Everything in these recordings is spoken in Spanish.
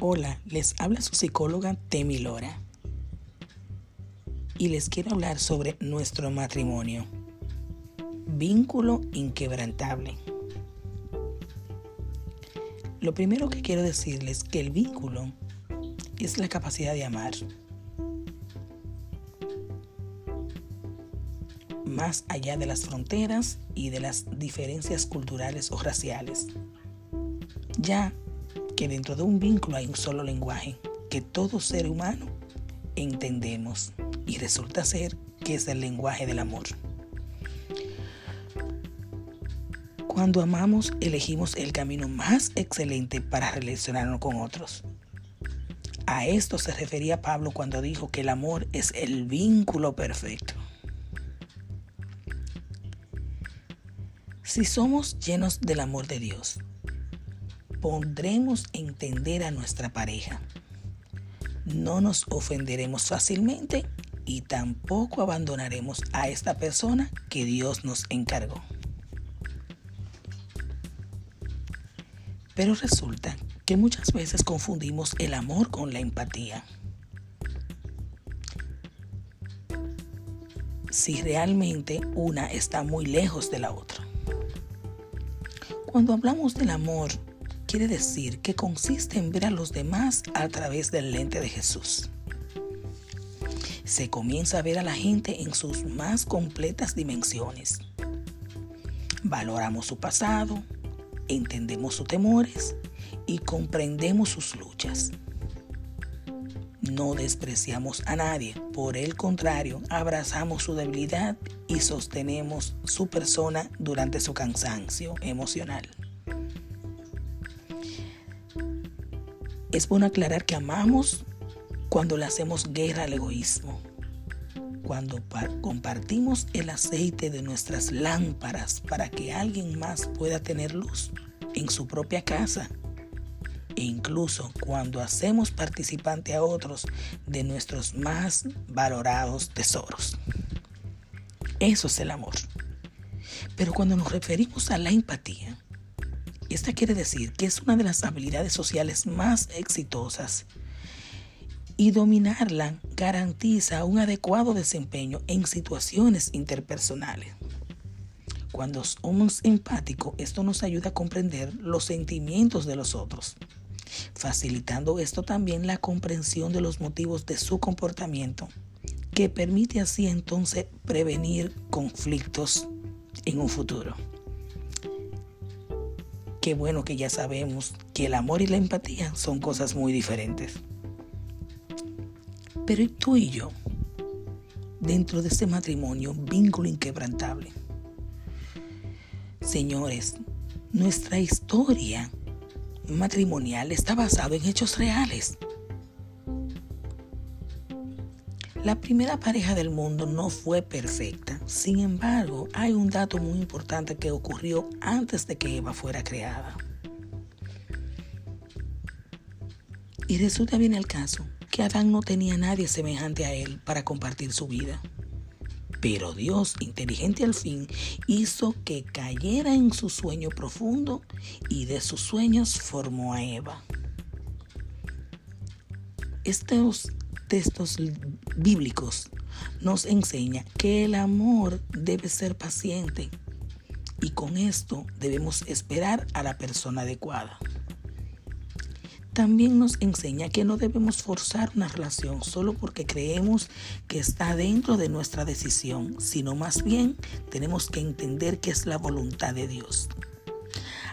Hola, les habla su psicóloga Temi Lora y les quiero hablar sobre nuestro matrimonio. Vínculo inquebrantable. Lo primero que quiero decirles que el vínculo es la capacidad de amar. Más allá de las fronteras y de las diferencias culturales o raciales. Ya que dentro de un vínculo hay un solo lenguaje que todo ser humano entendemos y resulta ser que es el lenguaje del amor. Cuando amamos elegimos el camino más excelente para relacionarnos con otros. A esto se refería Pablo cuando dijo que el amor es el vínculo perfecto. Si somos llenos del amor de Dios, podremos entender a nuestra pareja. No nos ofenderemos fácilmente y tampoco abandonaremos a esta persona que Dios nos encargó. Pero resulta que muchas veces confundimos el amor con la empatía. Si realmente una está muy lejos de la otra. Cuando hablamos del amor, quiere decir que consiste en ver a los demás a través del lente de Jesús. Se comienza a ver a la gente en sus más completas dimensiones. Valoramos su pasado, entendemos sus temores y comprendemos sus luchas. No despreciamos a nadie, por el contrario, abrazamos su debilidad y sostenemos su persona durante su cansancio emocional. Es bueno aclarar que amamos cuando le hacemos guerra al egoísmo, cuando compartimos el aceite de nuestras lámparas para que alguien más pueda tener luz en su propia casa e incluso cuando hacemos participante a otros de nuestros más valorados tesoros. Eso es el amor. Pero cuando nos referimos a la empatía, esta quiere decir que es una de las habilidades sociales más exitosas y dominarla garantiza un adecuado desempeño en situaciones interpersonales. Cuando somos empáticos, esto nos ayuda a comprender los sentimientos de los otros, facilitando esto también la comprensión de los motivos de su comportamiento, que permite así entonces prevenir conflictos en un futuro qué bueno que ya sabemos que el amor y la empatía son cosas muy diferentes. Pero tú y yo, dentro de este matrimonio, vínculo inquebrantable. Señores, nuestra historia matrimonial está basada en hechos reales. La primera pareja del mundo no fue perfecta. Sin embargo, hay un dato muy importante que ocurrió antes de que Eva fuera creada. Y resulta bien el caso que Adán no tenía nadie semejante a él para compartir su vida. Pero Dios, inteligente al fin, hizo que cayera en su sueño profundo y de sus sueños formó a Eva. Estos textos bíblicos nos enseña que el amor debe ser paciente y con esto debemos esperar a la persona adecuada. También nos enseña que no debemos forzar una relación solo porque creemos que está dentro de nuestra decisión, sino más bien tenemos que entender que es la voluntad de Dios.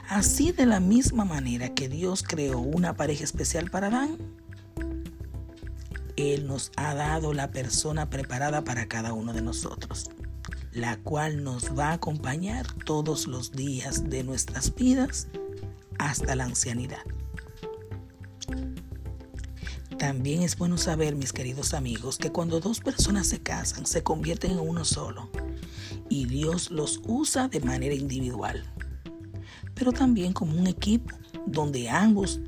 Así de la misma manera que Dios creó una pareja especial para Adán, él nos ha dado la persona preparada para cada uno de nosotros, la cual nos va a acompañar todos los días de nuestras vidas hasta la ancianidad. También es bueno saber, mis queridos amigos, que cuando dos personas se casan, se convierten en uno solo y Dios los usa de manera individual, pero también como un equipo donde ambos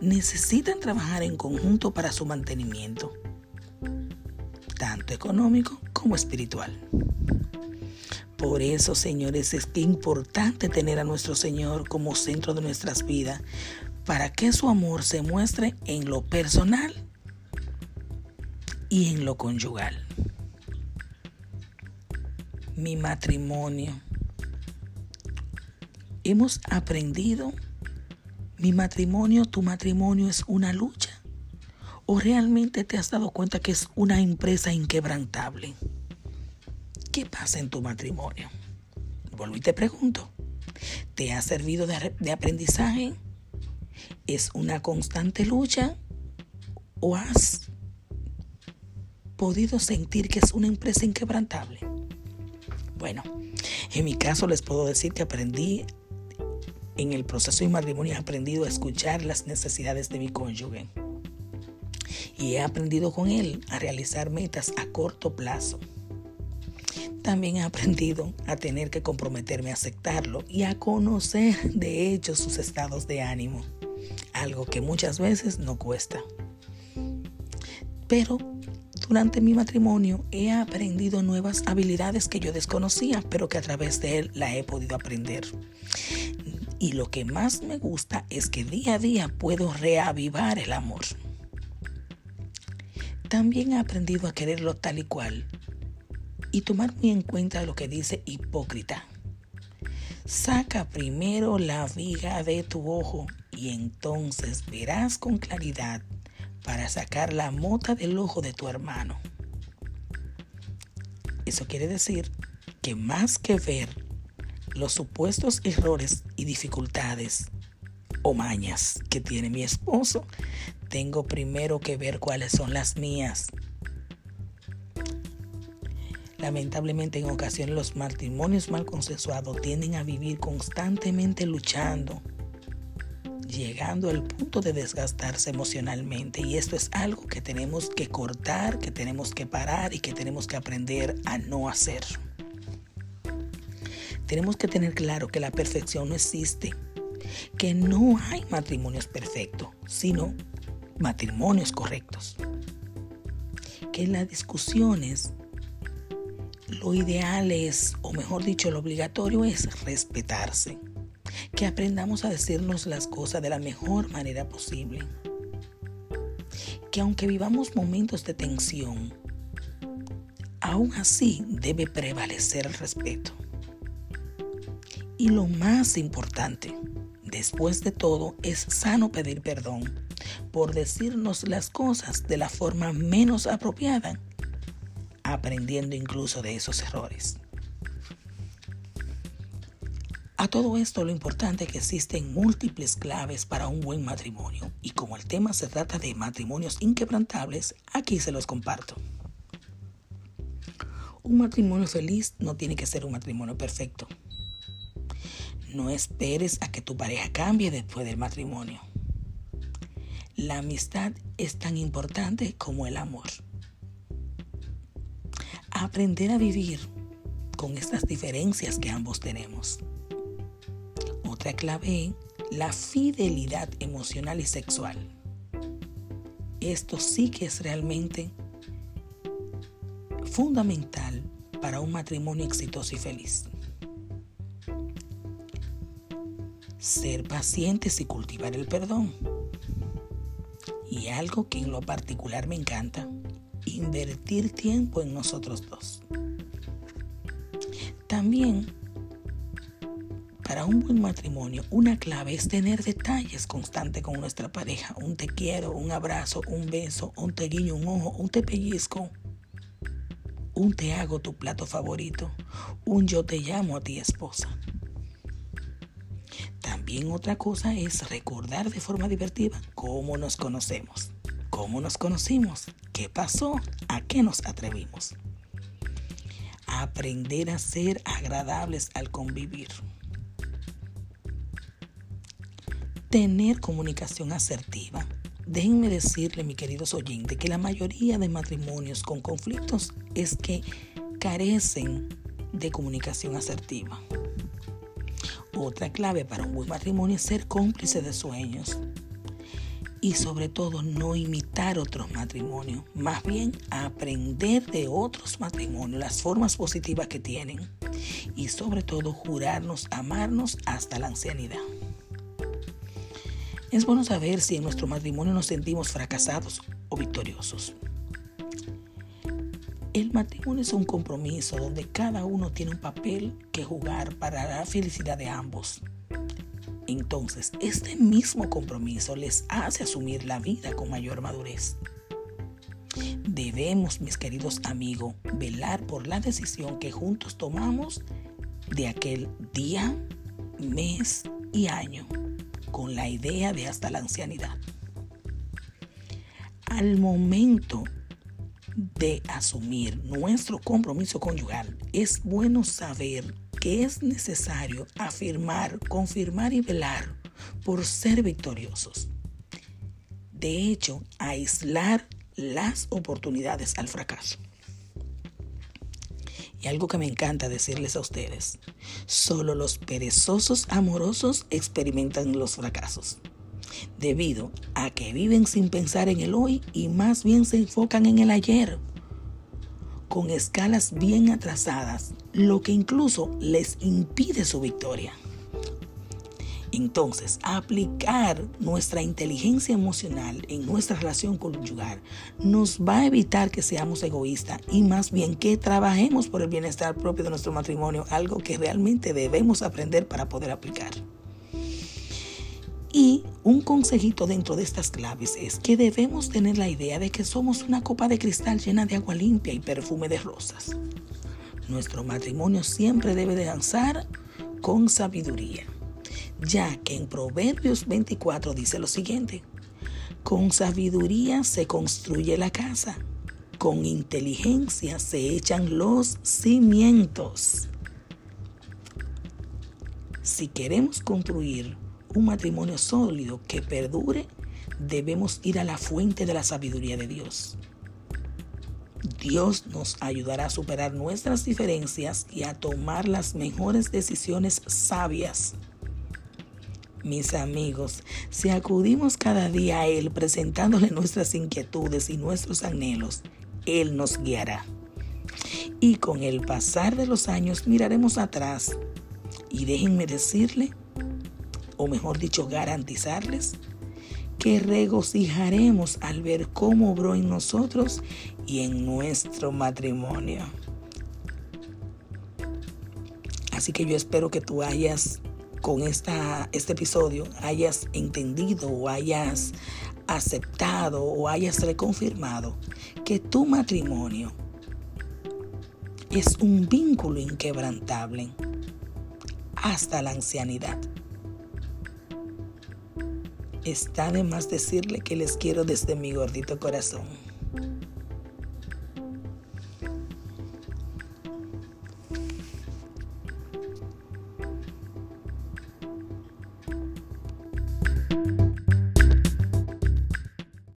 necesitan trabajar en conjunto para su mantenimiento, tanto económico como espiritual. Por eso, señores, es importante tener a nuestro Señor como centro de nuestras vidas para que su amor se muestre en lo personal y en lo conyugal. Mi matrimonio. Hemos aprendido, mi matrimonio, tu matrimonio es una lucha. ¿O realmente te has dado cuenta que es una empresa inquebrantable? ¿Qué pasa en tu matrimonio? Vuelvo y te pregunto, ¿te ha servido de, de aprendizaje? ¿Es una constante lucha? ¿O has podido sentir que es una empresa inquebrantable? Bueno, en mi caso les puedo decir que aprendí en el proceso de matrimonio, he aprendido a escuchar las necesidades de mi cónyuge y he aprendido con él a realizar metas a corto plazo. También he aprendido a tener que comprometerme a aceptarlo y a conocer de hecho sus estados de ánimo, algo que muchas veces no cuesta. Pero durante mi matrimonio he aprendido nuevas habilidades que yo desconocía, pero que a través de él la he podido aprender. Y lo que más me gusta es que día a día puedo reavivar el amor. También he aprendido a quererlo tal y cual y tomar muy en cuenta lo que dice hipócrita. Saca primero la viga de tu ojo y entonces verás con claridad para sacar la mota del ojo de tu hermano. Eso quiere decir que más que ver los supuestos errores y dificultades o mañas que tiene mi esposo, tengo primero que ver cuáles son las mías. Lamentablemente en ocasiones los matrimonios mal consensuados tienden a vivir constantemente luchando, llegando al punto de desgastarse emocionalmente y esto es algo que tenemos que cortar, que tenemos que parar y que tenemos que aprender a no hacer. Tenemos que tener claro que la perfección no existe, que no hay matrimonios perfectos, sino matrimonios correctos. Que en las discusiones lo ideal es, o mejor dicho, lo obligatorio es respetarse. Que aprendamos a decirnos las cosas de la mejor manera posible. Que aunque vivamos momentos de tensión, aún así debe prevalecer el respeto. Y lo más importante, después de todo, es sano pedir perdón por decirnos las cosas de la forma menos apropiada, aprendiendo incluso de esos errores. A todo esto lo importante es que existen múltiples claves para un buen matrimonio y como el tema se trata de matrimonios inquebrantables, aquí se los comparto. Un matrimonio feliz no tiene que ser un matrimonio perfecto. No esperes a que tu pareja cambie después del matrimonio. La amistad es tan importante como el amor. Aprender a vivir con estas diferencias que ambos tenemos. Otra clave, la fidelidad emocional y sexual. Esto sí que es realmente fundamental para un matrimonio exitoso y feliz. Ser pacientes y cultivar el perdón y algo que en lo particular me encanta, invertir tiempo en nosotros dos. También, para un buen matrimonio, una clave es tener detalles constantes con nuestra pareja. Un te quiero, un abrazo, un beso, un te guiño un ojo, un te pellizco, un te hago tu plato favorito, un yo te llamo a ti esposa. También otra cosa es recordar de forma divertida cómo nos conocemos, cómo nos conocimos, qué pasó, a qué nos atrevimos. Aprender a ser agradables al convivir. Tener comunicación asertiva. Déjenme decirle, mi queridos oyentes, que la mayoría de matrimonios con conflictos es que carecen de comunicación asertiva. Otra clave para un buen matrimonio es ser cómplice de sueños. Y sobre todo no imitar otros matrimonios, más bien aprender de otros matrimonios, las formas positivas que tienen. Y sobre todo jurarnos amarnos hasta la ancianidad. Es bueno saber si en nuestro matrimonio nos sentimos fracasados o victoriosos. El matrimonio es un compromiso donde cada uno tiene un papel que jugar para la felicidad de ambos. Entonces, este mismo compromiso les hace asumir la vida con mayor madurez. Debemos, mis queridos amigos, velar por la decisión que juntos tomamos de aquel día, mes y año, con la idea de hasta la ancianidad. Al momento de asumir nuestro compromiso conyugal, es bueno saber que es necesario afirmar, confirmar y velar por ser victoriosos. De hecho, aislar las oportunidades al fracaso. Y algo que me encanta decirles a ustedes, solo los perezosos amorosos experimentan los fracasos, debido a que viven sin pensar en el hoy y más bien se enfocan en el ayer, con escalas bien atrasadas, lo que incluso les impide su victoria. Entonces, aplicar nuestra inteligencia emocional en nuestra relación conyugal nos va a evitar que seamos egoístas y más bien que trabajemos por el bienestar propio de nuestro matrimonio, algo que realmente debemos aprender para poder aplicar. Un consejito dentro de estas claves es que debemos tener la idea de que somos una copa de cristal llena de agua limpia y perfume de rosas. Nuestro matrimonio siempre debe de danzar con sabiduría ya que en Proverbios 24 dice lo siguiente, con sabiduría se construye la casa, con inteligencia se echan los cimientos. Si queremos construir un matrimonio sólido que perdure, debemos ir a la fuente de la sabiduría de Dios. Dios nos ayudará a superar nuestras diferencias y a tomar las mejores decisiones sabias mis amigos, si acudimos cada día a Él presentándole nuestras inquietudes y nuestros anhelos, Él nos guiará. Y con el pasar de los años miraremos atrás y déjenme decirle, o mejor dicho, garantizarles, que regocijaremos al ver cómo obró en nosotros y en nuestro matrimonio. Así que yo espero que tú hayas con esta, este episodio hayas entendido o hayas aceptado o hayas reconfirmado que tu matrimonio es un vínculo inquebrantable hasta la ancianidad. Está de más decirle que les quiero desde mi gordito corazón.